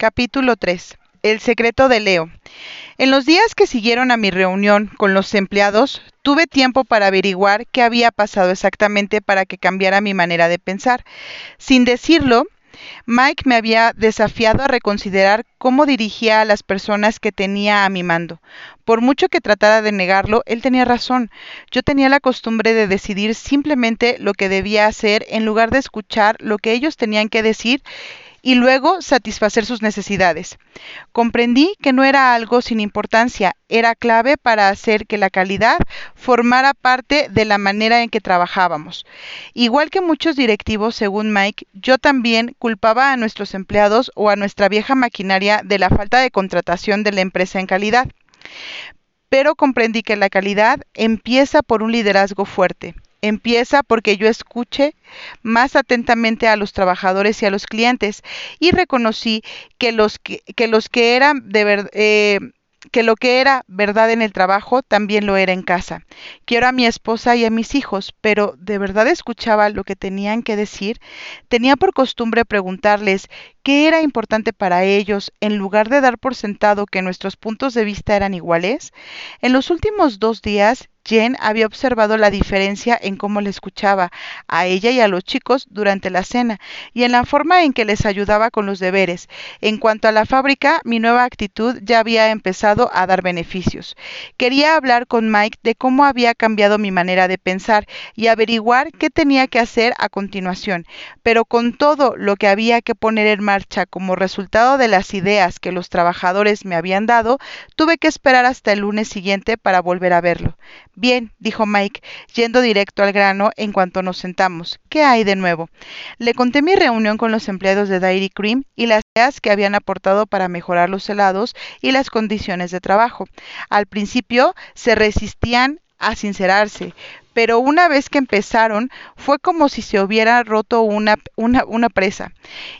Capítulo 3. El secreto de Leo. En los días que siguieron a mi reunión con los empleados, tuve tiempo para averiguar qué había pasado exactamente para que cambiara mi manera de pensar. Sin decirlo, Mike me había desafiado a reconsiderar cómo dirigía a las personas que tenía a mi mando. Por mucho que tratara de negarlo, él tenía razón. Yo tenía la costumbre de decidir simplemente lo que debía hacer en lugar de escuchar lo que ellos tenían que decir y luego satisfacer sus necesidades. Comprendí que no era algo sin importancia, era clave para hacer que la calidad formara parte de la manera en que trabajábamos. Igual que muchos directivos, según Mike, yo también culpaba a nuestros empleados o a nuestra vieja maquinaria de la falta de contratación de la empresa en calidad. Pero comprendí que la calidad empieza por un liderazgo fuerte Empieza porque yo escuché más atentamente a los trabajadores y a los clientes y reconocí que los que, que los que eran de verdad eh, que lo que era verdad en el trabajo también lo era en casa. Quiero a mi esposa y a mis hijos, pero ¿de verdad escuchaba lo que tenían que decir? Tenía por costumbre preguntarles qué era importante para ellos en lugar de dar por sentado que nuestros puntos de vista eran iguales. En los últimos dos días Jen había observado la diferencia en cómo le escuchaba a ella y a los chicos durante la cena y en la forma en que les ayudaba con los deberes. En cuanto a la fábrica, mi nueva actitud ya había empezado a dar beneficios. Quería hablar con Mike de cómo había cambiado mi manera de pensar y averiguar qué tenía que hacer a continuación, pero con todo lo que había que poner en marcha como resultado de las ideas que los trabajadores me habían dado, tuve que esperar hasta el lunes siguiente para volver a verlo. Bien, dijo Mike, yendo directo al grano en cuanto nos sentamos. ¿Qué hay de nuevo? Le conté mi reunión con los empleados de Dairy Cream y las ideas que habían aportado para mejorar los helados y las condiciones de trabajo. Al principio se resistían a sincerarse, pero una vez que empezaron fue como si se hubiera roto una, presa.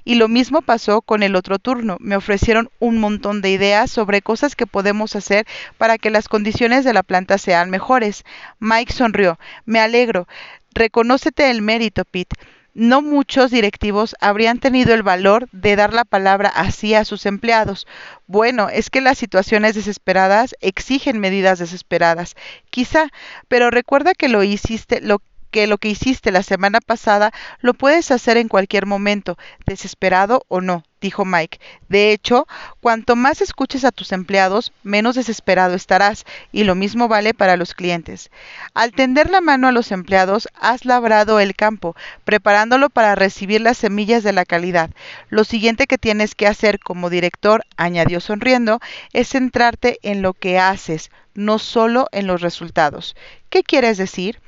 Y lo mismo pasó con el otro turno. Me ofrecieron un montón de ideas sobre cosas que podemos hacer para que las condiciones de la planta sean mejores. Mike sonrió. Me alegro. Reconócete el mérito, Pete no muchos directivos habrían tenido el valor de dar la palabra así a sus empleados. Bueno, es que las situaciones desesperadas exigen medidas desesperadas, quizá, pero recuerda que lo hiciste, lo que lo que hiciste la semana pasada lo puedes hacer en cualquier momento, desesperado o no, dijo Mike. De hecho, cuanto más escuches a tus empleados, menos desesperado estarás, y lo mismo vale para los clientes. Al tender la mano a los empleados, has labrado el campo, preparándolo para recibir las semillas de la calidad. Lo siguiente que tienes que hacer como director, añadió sonriendo, es centrarte en lo que haces, no solo en los resultados. ¿Qué quieres decir?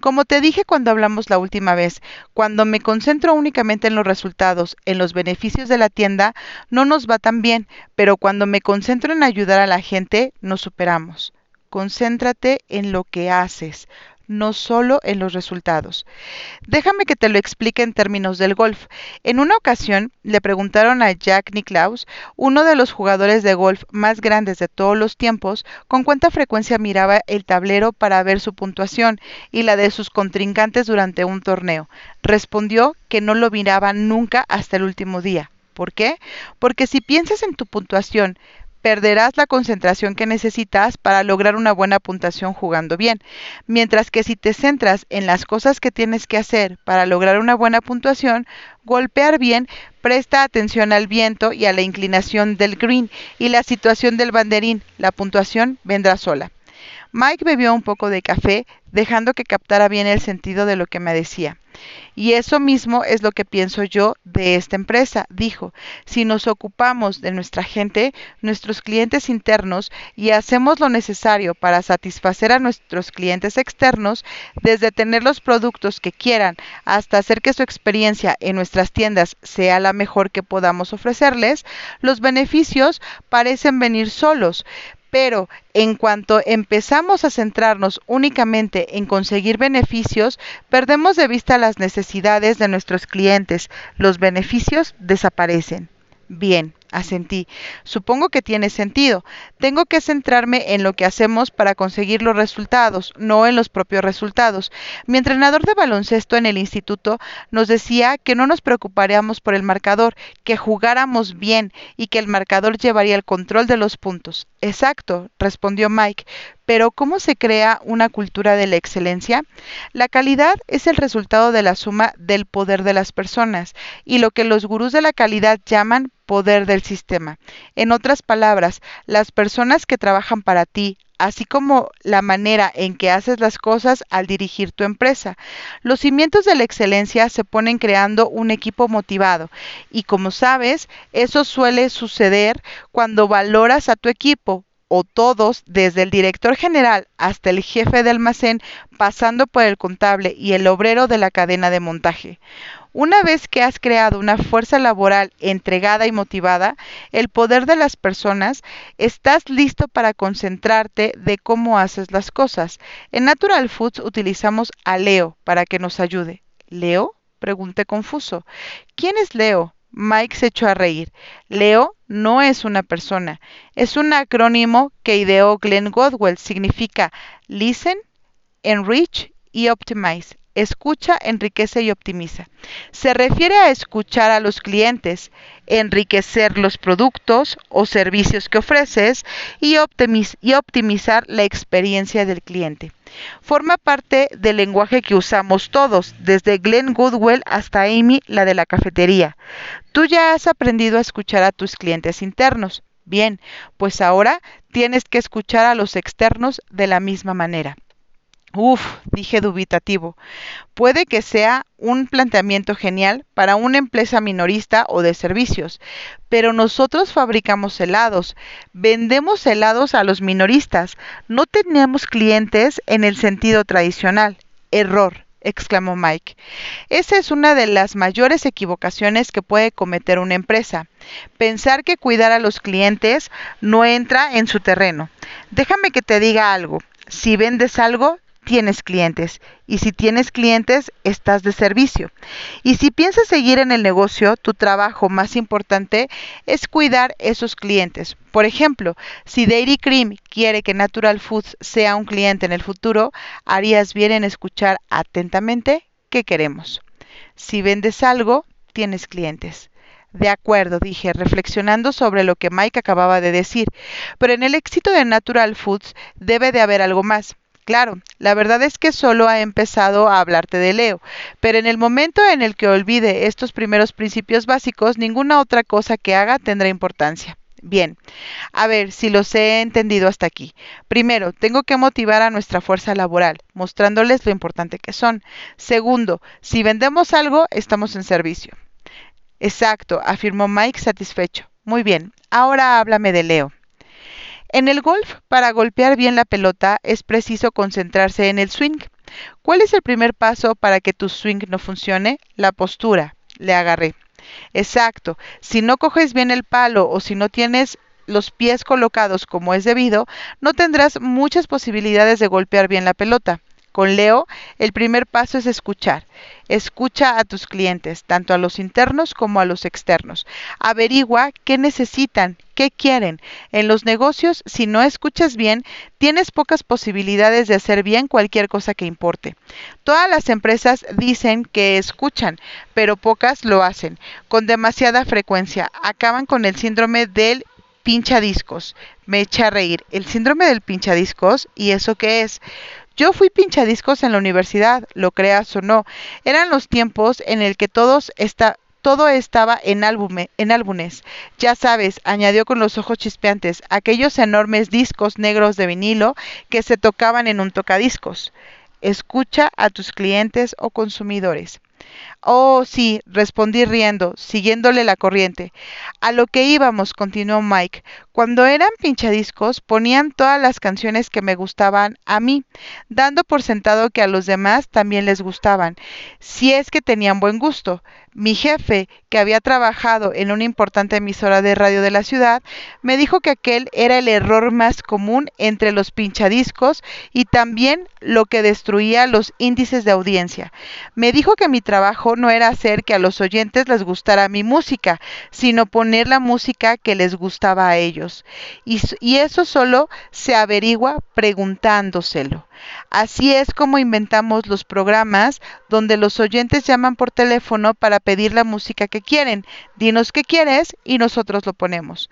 Como te dije cuando hablamos la última vez, cuando me concentro únicamente en los resultados, en los beneficios de la tienda, no nos va tan bien, pero cuando me concentro en ayudar a la gente, nos superamos. Concéntrate en lo que haces, no solo en los resultados. Déjame que te lo explique en términos del golf. En una ocasión le preguntaron a Jack Nicklaus, uno de los jugadores de golf más grandes de todos los tiempos, con cuánta frecuencia miraba el tablero para ver su puntuación y la de sus contrincantes durante un torneo. Respondió que no lo miraba nunca hasta el último día. ¿Por qué? Porque si piensas en tu puntuación, perderás la concentración que necesitas para lograr una buena puntuación jugando bien. Mientras que si te centras en las cosas que tienes que hacer para lograr una buena puntuación, golpear bien, presta atención al viento y a la inclinación del green y la situación del banderín, la puntuación vendrá sola. Mike bebió un poco de café, dejando que captara bien el sentido de lo que me decía. Y eso mismo es lo que pienso yo de esta empresa, dijo. Si nos ocupamos de nuestra gente, nuestros clientes internos, y hacemos lo necesario para satisfacer a nuestros clientes externos, desde tener los productos que quieran hasta hacer que su experiencia en nuestras tiendas sea la mejor que podamos ofrecerles, los beneficios parecen venir solos, pero en cuanto empezamos a centrarnos únicamente en conseguir beneficios, perdemos de vista las necesidades de nuestros clientes. Los beneficios desaparecen. Bien, asentí. Supongo que tiene sentido. Tengo que centrarme en lo que hacemos para conseguir los resultados, no en los propios resultados. Mi entrenador de baloncesto en el instituto nos decía que no nos preocuparíamos por el marcador, que jugáramos bien y que el marcador llevaría el control de los puntos. Exacto, respondió Mike. Pero ¿cómo se crea una cultura de la excelencia? La calidad es el resultado de la suma del poder de las personas y lo que los gurús de la calidad llaman poder del sistema. En otras palabras, las personas que trabajan para ti, así como la manera en que haces las cosas al dirigir tu empresa. Los cimientos de la excelencia se ponen creando un equipo motivado y como sabes, eso suele suceder cuando valoras a tu equipo o todos, desde el director general hasta el jefe de almacén, pasando por el contable y el obrero de la cadena de montaje. Una vez que has creado una fuerza laboral entregada y motivada, el poder de las personas, estás listo para concentrarte de cómo haces las cosas. En Natural Foods utilizamos a Leo para que nos ayude. ¿Leo? Pregunté confuso. ¿Quién es Leo? Mike se echó a reír. Leo no es una persona, es un acrónimo que ideó Glenn Godwell. Significa Listen, Enrich y Optimize. Escucha, enriquece y optimiza. Se refiere a escuchar a los clientes, enriquecer los productos o servicios que ofreces y, optimizar la experiencia del cliente. Forma parte del lenguaje que usamos todos, desde Glenn Goodwell hasta Amy, la de la cafetería. Tú ya has aprendido a escuchar a tus clientes internos. Bien, pues ahora tienes que escuchar a los externos de la misma manera. Uf, dije dubitativo. Puede que sea un planteamiento genial para una empresa minorista o de servicios, pero nosotros fabricamos helados, vendemos helados a los minoristas, no tenemos clientes en el sentido tradicional. Error exclamó Mike. Esa es una de las mayores equivocaciones que puede cometer una empresa. Pensar que cuidar a los clientes no entra en su terreno. Déjame que te diga algo. Si vendes algo, tienes clientes. Y si tienes clientes, estás de servicio. Y si piensas seguir en el negocio, tu trabajo más importante es cuidar esos clientes. Por ejemplo, si Dairy Cream quiere que Natural Foods sea un cliente en el futuro, harías bien en escuchar atentamente qué queremos. Si vendes algo, tienes clientes. De acuerdo, dije, reflexionando sobre lo que Mike acababa de decir, pero en el éxito de Natural Foods debe de haber algo más. Claro, la verdad es que solo ha empezado a hablarte de Leo, pero en el momento en el que olvide estos primeros principios básicos, ninguna otra cosa que haga tendrá importancia. Bien, a ver si los he entendido hasta aquí. Primero, tengo que motivar a nuestra fuerza laboral, mostrándoles lo importante que son. Segundo, si vendemos algo, estamos en servicio. Exacto, afirmó Mike satisfecho. Muy bien, ahora háblame de Leo. En el golf, para golpear bien la pelota es preciso concentrarse en el swing. ¿Cuál es el primer paso para que tu swing no funcione? La postura. Le agarré. Exacto. Si no coges bien el palo o si no tienes los pies colocados como es debido, no tendrás muchas posibilidades de golpear bien la pelota. Con Leo, el primer paso es escuchar. Escucha a tus clientes, tanto a los internos como a los externos. Averigua qué necesitan, qué quieren. En los negocios, si no escuchas bien, tienes pocas posibilidades de hacer bien cualquier cosa que importe. Todas las empresas dicen que escuchan, pero pocas lo hacen. Con demasiada frecuencia, acaban con el síndrome del pinchadiscos. Me echa a reír. El síndrome del pinchadiscos, ¿y eso qué es? Yo fui pinchadiscos en la universidad, lo creas o no. Eran los tiempos en el que todos todo estaba en álbumes. Ya sabes, añadió con los ojos chispeantes, aquellos enormes discos negros de vinilo que se tocaban en un tocadiscos. Escucha a tus clientes o consumidores. Oh, sí, respondí riendo, siguiéndole la corriente. A lo que íbamos, continuó Mike. Cuando eran pinchadiscos, ponían todas las canciones que me gustaban a mí, dando por sentado que a los demás también les gustaban, si es que tenían buen gusto. Mi jefe, que había trabajado en una importante emisora de radio de la ciudad, me dijo que aquel era el error más común entre los pinchadiscos y también lo que destruía los índices de audiencia. Me dijo que mi trabajo no era hacer que a los oyentes les gustara mi música, sino poner la música que les gustaba a ellos. Y, eso solo se averigua preguntándoselo. Así es como inventamos los programas donde los oyentes llaman por teléfono para pedir la música que quieren. Dinos qué quieres y nosotros lo ponemos.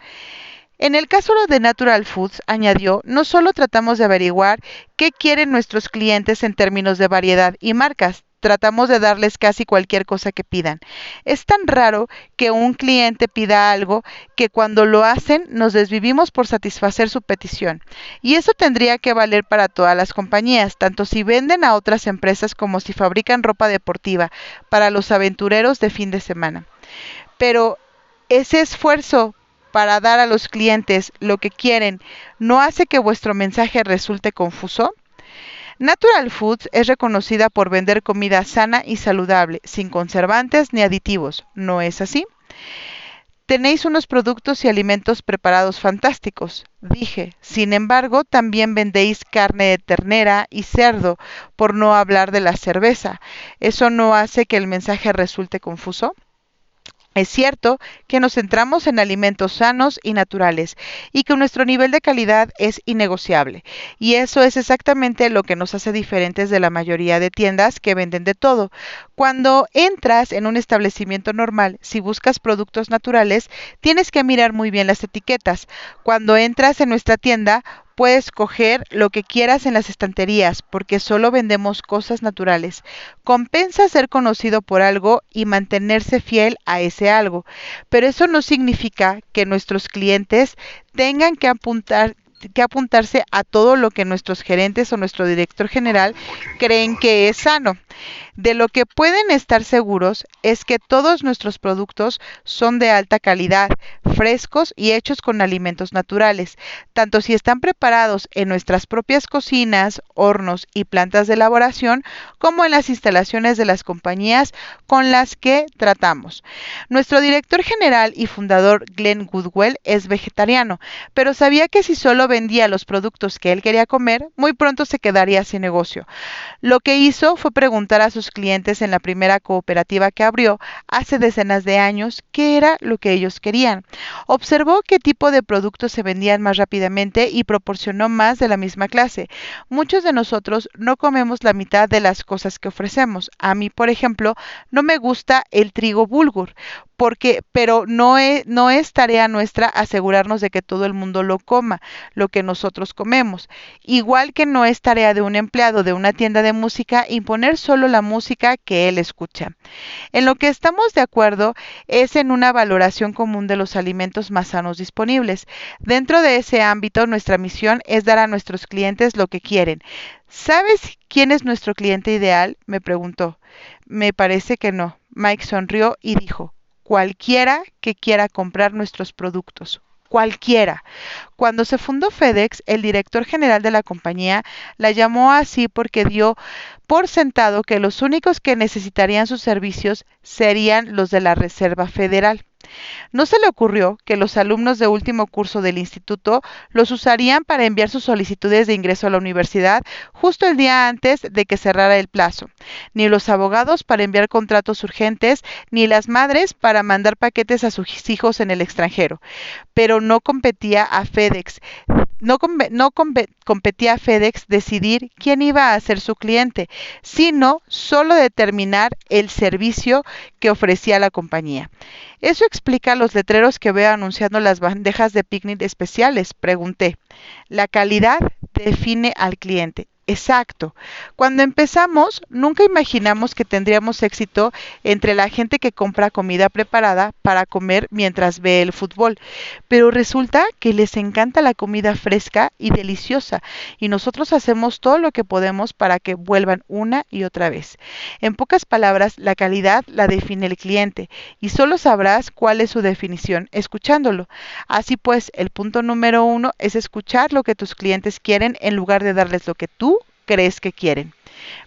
En el caso de Natural Foods, añadió, no solo tratamos de averiguar qué quieren nuestros clientes en términos de variedad y marcas, tratamos de darles casi cualquier cosa que pidan. Es tan raro que un cliente pida algo que cuando lo hacen nos desvivimos por satisfacer su petición. Y eso tendría que valer para todas las compañías, tanto si venden a otras empresas como si fabrican ropa deportiva para los aventureros de fin de semana. Pero ese esfuerzo para dar a los clientes lo que quieren no hace que vuestro mensaje resulte confuso? Natural Foods es reconocida por vender comida sana y saludable, sin conservantes ni aditivos. ¿No es así? Tenéis unos productos y alimentos preparados fantásticos, dije. Sin embargo, también vendéis carne de ternera y cerdo, por no hablar de la cerveza. ¿Eso no hace que el mensaje resulte confuso? Es cierto que nos centramos en alimentos sanos y naturales y que nuestro nivel de calidad es innegociable. Y eso es exactamente lo que nos hace diferentes de la mayoría de tiendas que venden de todo. Cuando entras en un establecimiento normal, si buscas productos naturales, tienes que mirar muy bien las etiquetas. Cuando entras en nuestra tienda, Puedes coger lo que quieras en las estanterías porque solo vendemos cosas naturales. Compensa ser conocido por algo y mantenerse fiel a ese algo, pero eso no significa que nuestros clientes tengan que apuntar que apuntarse a todo lo que nuestros gerentes o nuestro director general creen que es sano. De lo que pueden estar seguros es que todos nuestros productos son de alta calidad, frescos y hechos con alimentos naturales, tanto si están preparados en nuestras propias cocinas, hornos y plantas de elaboración, como en las instalaciones de las compañías con las que tratamos. Nuestro director general y fundador Glenn Goodwell es vegetariano, pero sabía que si solo vendía los productos que él quería comer, muy pronto se quedaría sin negocio. Lo que hizo fue preguntar a sus clientes en la primera cooperativa que abrió hace decenas de años qué era lo que ellos querían. Observó qué tipo de productos se vendían más rápidamente y proporcionó más de la misma clase. Muchos de nosotros no comemos la mitad de las cosas que ofrecemos. A mí, por ejemplo, no me gusta el trigo bulgur, porque, pero no es, no es tarea nuestra asegurarnos de que todo el mundo lo coma, lo que nosotros comemos. Igual que no es tarea de un empleado de una tienda de música imponer solo la música que él escucha. En lo que estamos de acuerdo es en una valoración común de los alimentos más sanos disponibles. Dentro de ese ámbito, nuestra misión es dar a nuestros clientes lo que quieren. ¿Sabes quién es nuestro cliente ideal? me preguntó. Me parece que no. Mike sonrió y dijo, cualquiera que quiera comprar nuestros productos. Cualquiera. Cuando se fundó FedEx, el director general de la compañía la llamó así porque dio por sentado que los únicos que necesitarían sus servicios serían los de la Reserva Federal. No se le ocurrió que los alumnos de último curso del instituto los usarían para enviar sus solicitudes de ingreso a la universidad justo el día antes de que cerrara el plazo, ni los abogados para enviar contratos urgentes, ni las madres para mandar paquetes a sus hijos en el extranjero. Pero no competía a FedEx no, competía a FedEx decidir quién iba a ser su cliente, sino solo determinar el servicio que ofrecía la compañía. Eso explica los letreros que veo anunciando las bandejas de picnic especiales, pregunté. La calidad define al cliente. Exacto. Cuando empezamos, nunca imaginamos que tendríamos éxito entre la gente que compra comida preparada para comer mientras ve el fútbol. Pero resulta que les encanta la comida fresca y deliciosa y nosotros hacemos todo lo que podemos para que vuelvan una y otra vez. En pocas palabras, la calidad la define el cliente y solo sabrás cuál es su definición escuchándolo. Así pues, el punto número uno es escuchar lo que tus clientes quieren en lugar de darles lo que tú crees que quieren.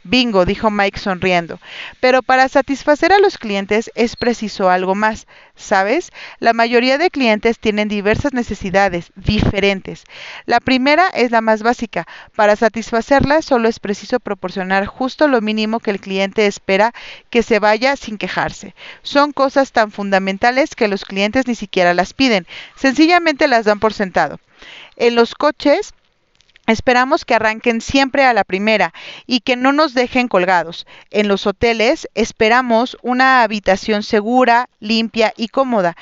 Bingo, dijo Mike sonriendo. Pero para satisfacer a los clientes es preciso algo más. ¿Sabes? La mayoría de clientes tienen diversas necesidades diferentes. La primera es la más básica. Para satisfacerla solo es preciso proporcionar justo lo mínimo que el cliente espera que se vaya sin quejarse. Son cosas tan fundamentales que los clientes ni siquiera las piden. Sencillamente las dan por sentado. En los coches, Esperamos que arranquen siempre a la primera y que no nos dejen colgados. En los hoteles esperamos una habitación segura, limpia y cómoda,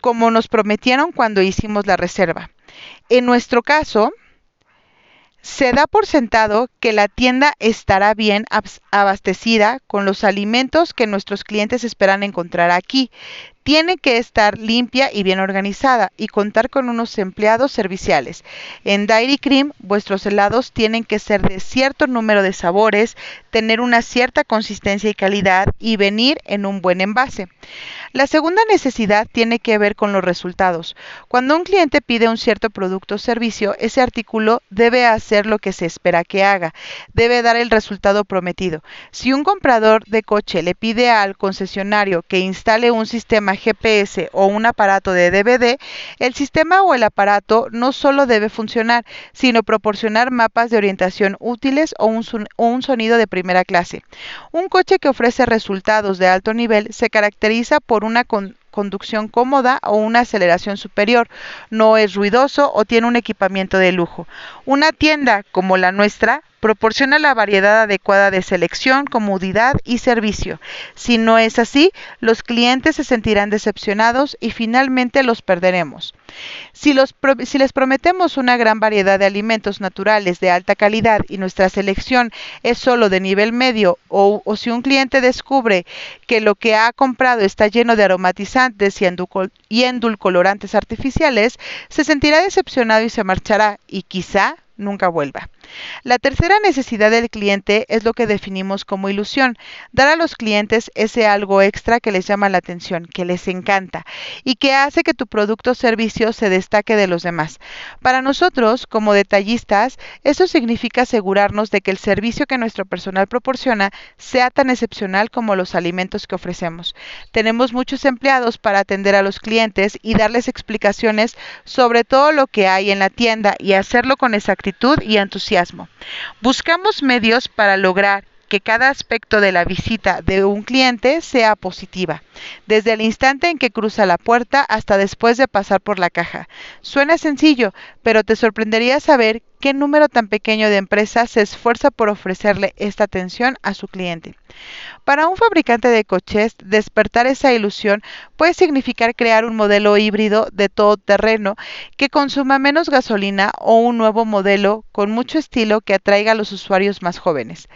como nos prometieron cuando hicimos la reserva. En nuestro caso, se da por sentado que la tienda estará bien abastecida con los alimentos que nuestros clientes esperan encontrar aquí tiene que estar limpia y bien organizada y contar con unos empleados serviciales. En Dairy Cream, vuestros helados tienen que ser de cierto número de sabores, tener una cierta consistencia y calidad y venir en un buen envase. La segunda necesidad tiene que ver con los resultados. Cuando un cliente pide un cierto producto o servicio, ese artículo debe hacer lo que se espera que haga, debe dar el resultado prometido. Si un comprador de coche le pide al concesionario que instale un sistema GPS o un aparato de DVD, el sistema o el aparato no solo debe funcionar, sino proporcionar mapas de orientación útiles o un, sonido de primera clase. Un coche que ofrece resultados de alto nivel se caracteriza por una conducción cómoda o una aceleración superior, no es ruidoso o tiene un equipamiento de lujo. Una tienda como la nuestra proporciona la variedad adecuada de selección, comodidad y servicio. Si no es así, los clientes se sentirán decepcionados y finalmente los perderemos. Si, les prometemos una gran variedad de alimentos naturales de alta calidad y nuestra selección es solo de nivel medio o, si un cliente descubre que lo que ha comprado está lleno de aromatizantes y, y endulcolorantes artificiales, se sentirá decepcionado y se marchará y quizá nunca vuelva. La tercera necesidad del cliente es lo que definimos como ilusión, dar a los clientes ese algo extra que les llama la atención, que les encanta y que hace que tu producto o servicio se destaque de los demás. Para nosotros, como detallistas, eso significa asegurarnos de que el servicio que nuestro personal proporciona sea tan excepcional como los alimentos que ofrecemos. Tenemos muchos empleados para atender a los clientes y darles explicaciones sobre todo lo que hay en la tienda y hacerlo con exactitud y entusiasmo Buscamos medios para lograr que cada aspecto de la visita de un cliente sea positiva, desde el instante en que cruza la puerta hasta después de pasar por la caja. Suena sencillo, pero te sorprendería saber qué número tan pequeño de empresas se esfuerza por ofrecerle esta atención a su cliente. Para un fabricante de coches, despertar esa ilusión puede significar crear un modelo híbrido de todo terreno que consuma menos gasolina o un nuevo modelo con mucho estilo que atraiga a los usuarios más jóvenes.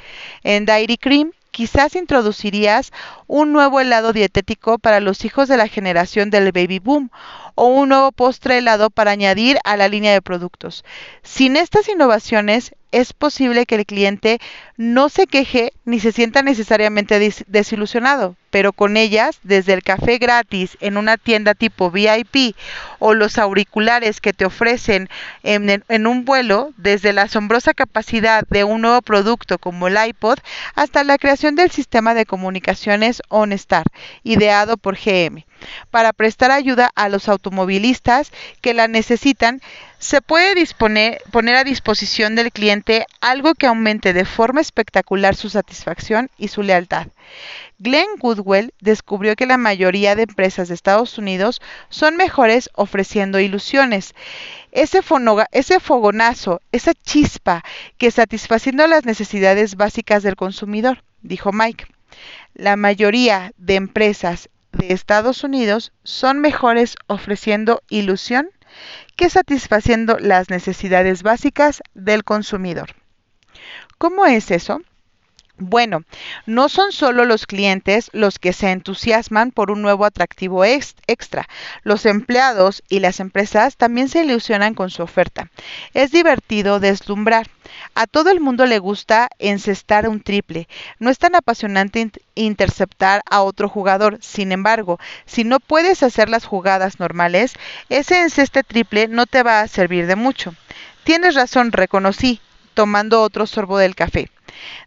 En Dairy Cream, quizás introducirías un nuevo helado dietético para los hijos de la generación del baby boom o un nuevo postre helado para añadir a la línea de productos. Sin estas innovaciones, es posible que el cliente no se queje ni se sienta necesariamente desilusionado, pero con ellas, desde el café gratis en una tienda tipo VIP o los auriculares que te ofrecen en, un vuelo, desde la asombrosa capacidad de un nuevo producto como el iPod hasta la creación del sistema de comunicaciones OnStar, ideado por GM, para prestar ayuda a los automovilistas que la necesitan se puede disponer, poner a disposición del cliente algo que aumente de forma espectacular su satisfacción y su lealtad. Glenn Goodwell descubrió que la mayoría de empresas de Estados Unidos son mejores ofreciendo ilusiones. Ese, ese fogonazo, esa chispa que satisfaciendo las necesidades básicas del consumidor, dijo Mike. La mayoría de empresas de Estados Unidos son mejores ofreciendo ilusión que satisfaciendo las necesidades básicas del consumidor. ¿Cómo es eso? Bueno, no son solo los clientes los que se entusiasman por un nuevo atractivo extra. Los empleados y las empresas también se ilusionan con su oferta. Es divertido deslumbrar. A todo el mundo le gusta encestar un triple. No es tan apasionante interceptar a otro jugador. Sin embargo, si no puedes hacer las jugadas normales, ese enceste triple no te va a servir de mucho. Tienes razón, reconocí, tomando otro sorbo del café.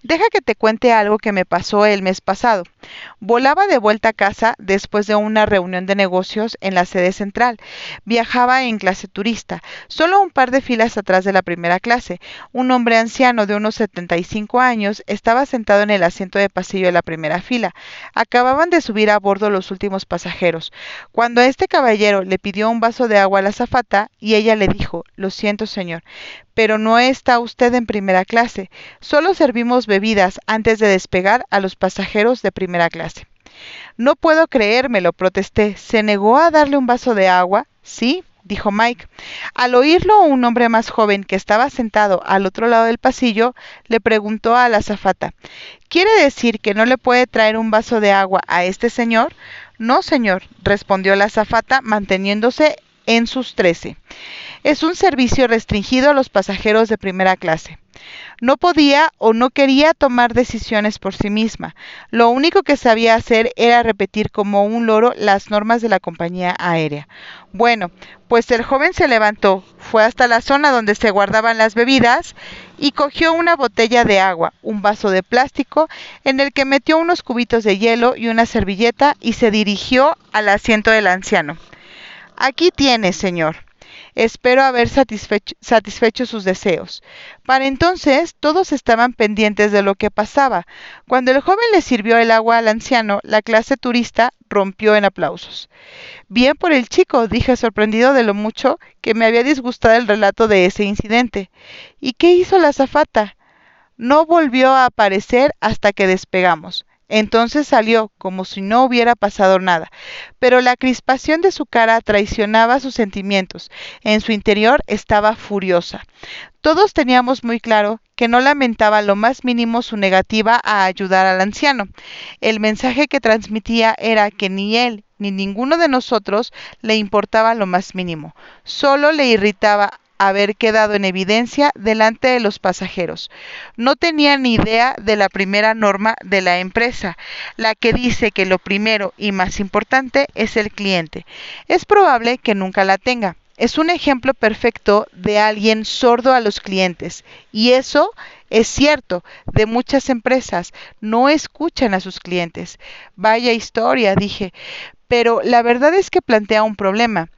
Deja que te cuente algo que me pasó el mes pasado. Volaba de vuelta a casa después de una reunión de negocios en la sede central. Viajaba en clase turista, solo un par de filas atrás de la primera clase. Un hombre anciano de unos 75 años estaba sentado en el asiento de pasillo de la primera fila. Acababan de subir a bordo los últimos pasajeros. Cuando este caballero le pidió un vaso de agua a la azafata y ella le dijo, lo siento señor, pero no está usted en primera clase. Solo servimos bebidas antes de despegar a los pasajeros de primera clase. No puedo creérmelo, protesté. ¿Se negó a darle un vaso de agua? Sí, dijo Mike. Al oírlo, un hombre más joven que estaba sentado al otro lado del pasillo le preguntó a la azafata ¿Quiere decir que no le puede traer un vaso de agua a este señor? No, señor, respondió la azafata, manteniéndose en sus trece. Es un servicio restringido a los pasajeros de primera clase. No podía o no quería tomar decisiones por sí misma. Lo único que sabía hacer era repetir como un loro las normas de la compañía aérea. Bueno, pues el joven se levantó, fue hasta la zona donde se guardaban las bebidas y cogió una botella de agua, un vaso de plástico, en el que metió unos cubitos de hielo y una servilleta y se dirigió al asiento del anciano. Aquí tiene, señor. Espero haber satisfecho, sus deseos. Para entonces todos estaban pendientes de lo que pasaba. Cuando el joven le sirvió el agua al anciano, la clase turista rompió en aplausos. Bien por el chico, dije sorprendido de lo mucho que me había disgustado el relato de ese incidente. ¿Y qué hizo la azafata? No volvió a aparecer hasta que despegamos. Entonces salió como si no hubiera pasado nada, pero la crispación de su cara traicionaba sus sentimientos. En su interior estaba furiosa. Todos teníamos muy claro que no lamentaba lo más mínimo su negativa a ayudar al anciano. El mensaje que transmitía era que ni él ni ninguno de nosotros le importaba lo más mínimo. Solo le irritaba haber quedado en evidencia delante de los pasajeros. No tenía ni idea de la primera norma de la empresa, la que dice que lo primero y más importante es el cliente. Es probable que nunca la tenga. Es un ejemplo perfecto de alguien sordo a los clientes. Y eso es cierto de muchas empresas. No escuchan a sus clientes. Vaya historia, dije. Pero la verdad es que plantea un problema.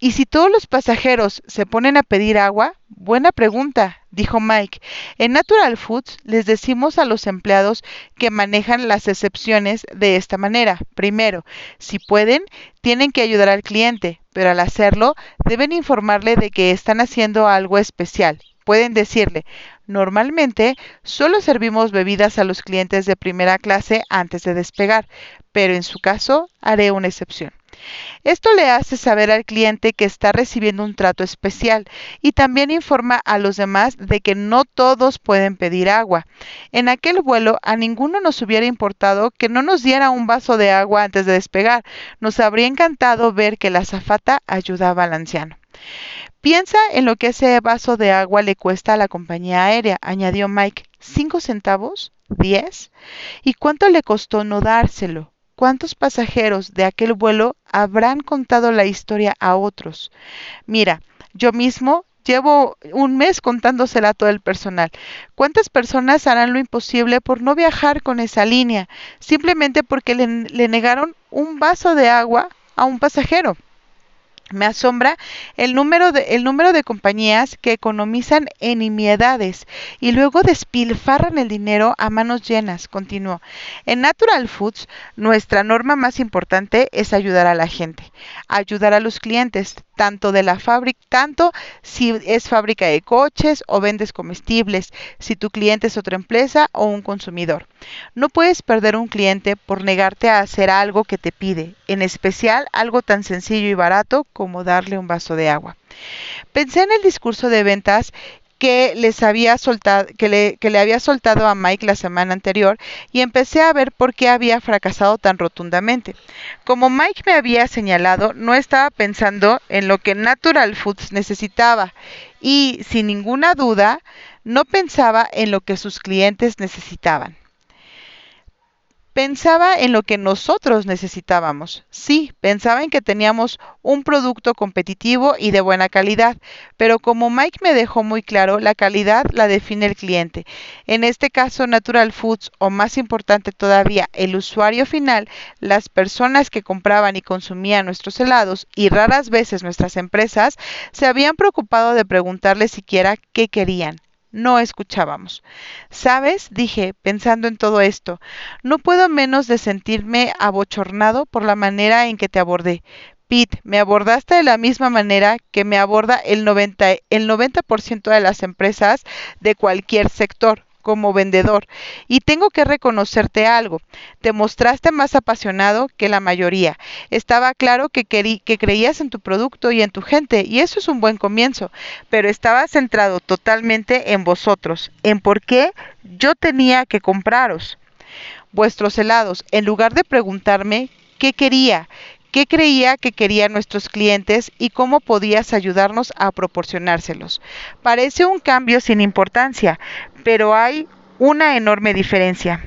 ¿Y si todos los pasajeros se ponen a pedir agua? Buena pregunta, dijo Mike. En Natural Foods les decimos a los empleados que manejan las excepciones de esta manera. Primero, si pueden, tienen que ayudar al cliente, pero al hacerlo deben informarle de que están haciendo algo especial. Pueden decirle, normalmente solo servimos bebidas a los clientes de primera clase antes de despegar, pero en su caso haré una excepción. Esto le hace saber al cliente que está recibiendo un trato especial y también informa a los demás de que no todos pueden pedir agua. En aquel vuelo a ninguno nos hubiera importado que no nos diera un vaso de agua antes de despegar. Nos habría encantado ver que la azafata ayudaba al anciano. Piensa en lo que ese vaso de agua le cuesta a la compañía aérea, añadió Mike. ¿Cinco centavos? ¿Diez? ¿Y cuánto le costó no dárselo? ¿Cuántos pasajeros de aquel vuelo habrán contado la historia a otros? Mira, yo mismo llevo un mes contándosela a todo el personal. ¿Cuántas personas harán lo imposible por no viajar con esa línea, simplemente porque le, le negaron un vaso de agua a un pasajero? Me asombra el número, de, compañías que economizan en nimiedades y luego despilfarran el dinero a manos llenas, continuó. En Natural Foods, nuestra norma más importante es ayudar a la gente, ayudar a los clientes, tanto de la fábrica, tanto si es fábrica de coches o vendes comestibles, si tu cliente es otra empresa o un consumidor. No puedes perder un cliente por negarte a hacer algo que te pide, en especial algo tan sencillo y barato como darle un vaso de agua. Pensé en el discurso de ventas que les había soltado, que le, que le, había soltado a Mike la semana anterior y empecé a ver por qué había fracasado tan rotundamente. Como Mike me había señalado, no estaba pensando en lo que Natural Foods necesitaba y, sin ninguna duda, no pensaba en lo que sus clientes necesitaban. Pensaba en lo que nosotros necesitábamos. Sí, pensaba en que teníamos un producto competitivo y de buena calidad, pero como Mike me dejó muy claro, la calidad la define el cliente. En este caso, Natural Foods, o más importante todavía, el usuario final, las personas que compraban y consumían nuestros helados y raras veces nuestras empresas, se habían preocupado de preguntarle siquiera qué querían no escuchábamos. ¿Sabes? dije, pensando en todo esto, no puedo menos de sentirme abochornado por la manera en que te abordé. Pete, me abordaste de la misma manera que me aborda el 90%, el 90 de las empresas de cualquier sector como vendedor y tengo que reconocerte algo. Te mostraste más apasionado que la mayoría. Estaba claro que, que creías en tu producto y en tu gente y eso es un buen comienzo, pero estaba centrado totalmente en vosotros, en por qué yo tenía que compraros vuestros helados, en lugar de preguntarme qué quería, qué creía que querían nuestros clientes y cómo podías ayudarnos a proporcionárselos. Parece un cambio sin importancia, pero hay una enorme diferencia.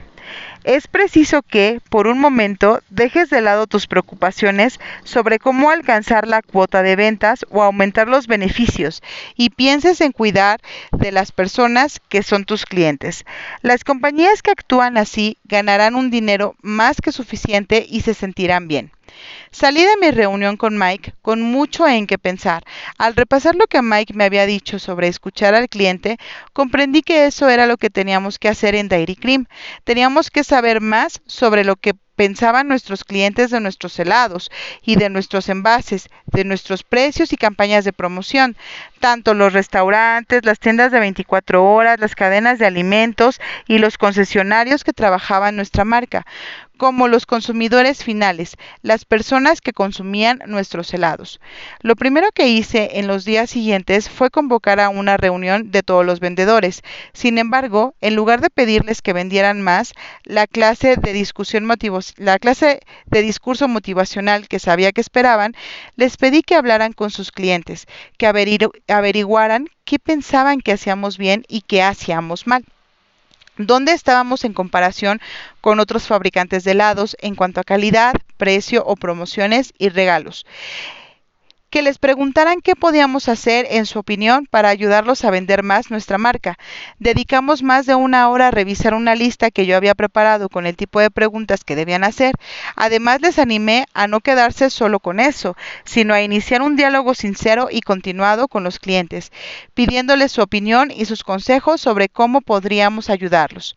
Es preciso que, por un momento, dejes de lado tus preocupaciones sobre cómo alcanzar la cuota de ventas o aumentar los beneficios y pienses en cuidar de las personas que son tus clientes. Las compañías que actúan así ganarán un dinero más que suficiente y se sentirán bien. Salí de mi reunión con Mike con mucho en qué pensar. Al repasar lo que Mike me había dicho sobre escuchar al cliente, comprendí que eso era lo que teníamos que hacer en Dairy Cream. Teníamos que saber más sobre lo que pensaban nuestros clientes de nuestros helados y de nuestros envases, de nuestros precios y campañas de promoción, tanto los restaurantes, las tiendas de 24 horas, las cadenas de alimentos y los concesionarios que trabajaban nuestra marca como los consumidores finales, las personas que consumían nuestros helados. Lo primero que hice en los días siguientes fue convocar a una reunión de todos los vendedores. Sin embargo, en lugar de pedirles que vendieran más, la clase de discusión la clase de discurso motivacional que sabía que esperaban, les pedí que hablaran con sus clientes, que averiguaran qué pensaban que hacíamos bien y qué hacíamos mal dónde estábamos en comparación con otros fabricantes de helados en cuanto a calidad, precio o promociones y regalos que les preguntaran qué podíamos hacer, en su opinión, para ayudarlos a vender más nuestra marca. Dedicamos más de una hora a revisar una lista que yo había preparado con el tipo de preguntas que debían hacer. Además, les animé a no quedarse solo con eso, sino a iniciar un diálogo sincero y continuado con los clientes, pidiéndoles su opinión y sus consejos sobre cómo podríamos ayudarlos.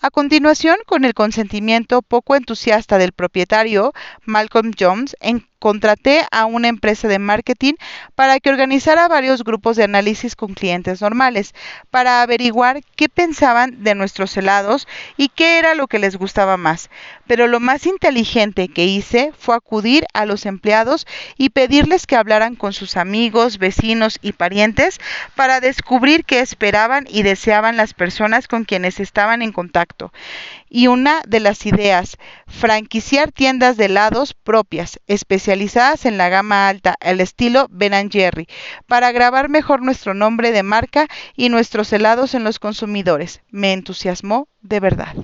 A continuación, con el consentimiento poco entusiasta del propietario, Malcolm Jones, en contraté a una empresa de marketing para que organizara varios grupos de análisis con clientes normales, para averiguar qué pensaban de nuestros helados y qué era lo que les gustaba más. Pero lo más inteligente que hice fue acudir a los empleados y pedirles que hablaran con sus amigos, vecinos y parientes para descubrir qué esperaban y deseaban las personas con quienes estaban en contacto y una de las ideas, franquiciar tiendas de helados propias, especializadas en la gama alta, el estilo Ben Jerry, para grabar mejor nuestro nombre de marca y nuestros helados en los consumidores. Me entusiasmó de verdad.